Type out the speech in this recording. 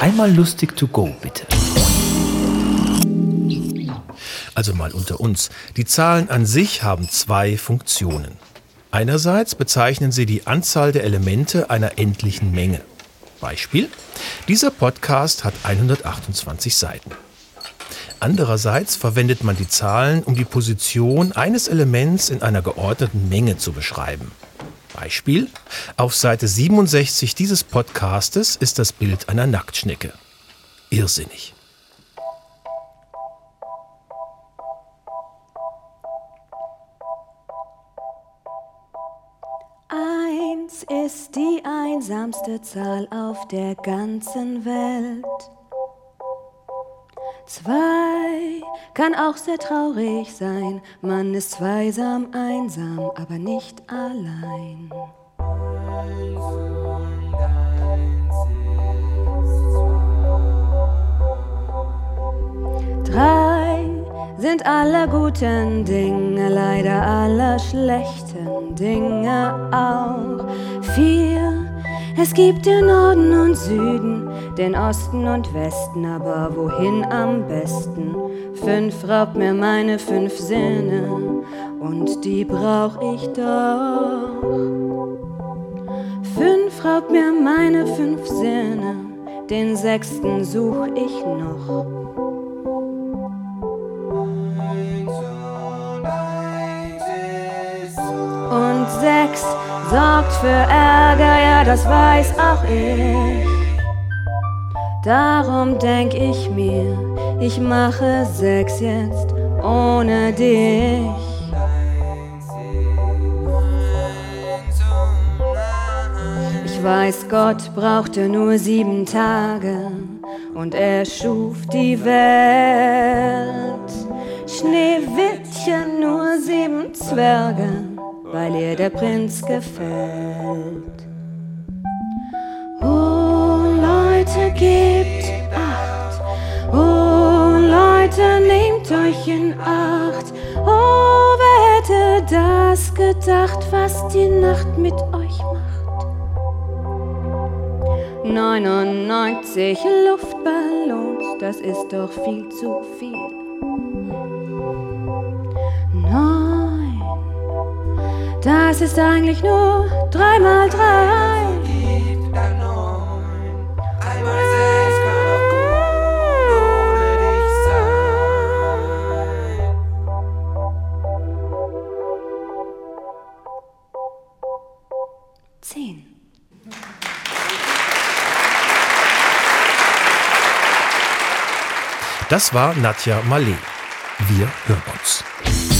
Einmal lustig to go, bitte. Also mal unter uns. Die Zahlen an sich haben zwei Funktionen. Einerseits bezeichnen sie die Anzahl der Elemente einer endlichen Menge. Beispiel: Dieser Podcast hat 128 Seiten. Andererseits verwendet man die Zahlen, um die Position eines Elements in einer geordneten Menge zu beschreiben. Beispiel: Auf Seite 67 dieses Podcastes ist das Bild einer Nacktschnecke. Irrsinnig. Eins ist die einsamste Zahl auf der ganzen Welt. Zwei kann auch sehr traurig sein, man ist zweisam, einsam, aber nicht allein. Drei sind alle guten Dinge, leider alle schlechten Dinge auch. Vier, es gibt den Norden und Süden, den Osten und Westen, aber wohin am besten? Fünf raubt mir meine fünf Sinne und die brauch ich doch. Fünf raubt mir meine fünf Sinne, den sechsten such ich noch. Und sechs sorgt für Ärger, ja, das weiß auch ich. Darum denk ich mir, ich mache sechs jetzt ohne dich. Ich weiß, Gott brauchte nur sieben Tage und er schuf die Welt. Schneewittchen nur sieben Zwerge, der Prinz gefällt. Oh Leute, gebt acht. Oh Leute, nehmt euch in Acht. Oh, wer hätte das gedacht, was die Nacht mit euch macht? 99 Luftballons, das ist doch viel zu viel. Das ist eigentlich nur drei mal drei. Zehn. Das war Nadja Malé. Wir hören uns.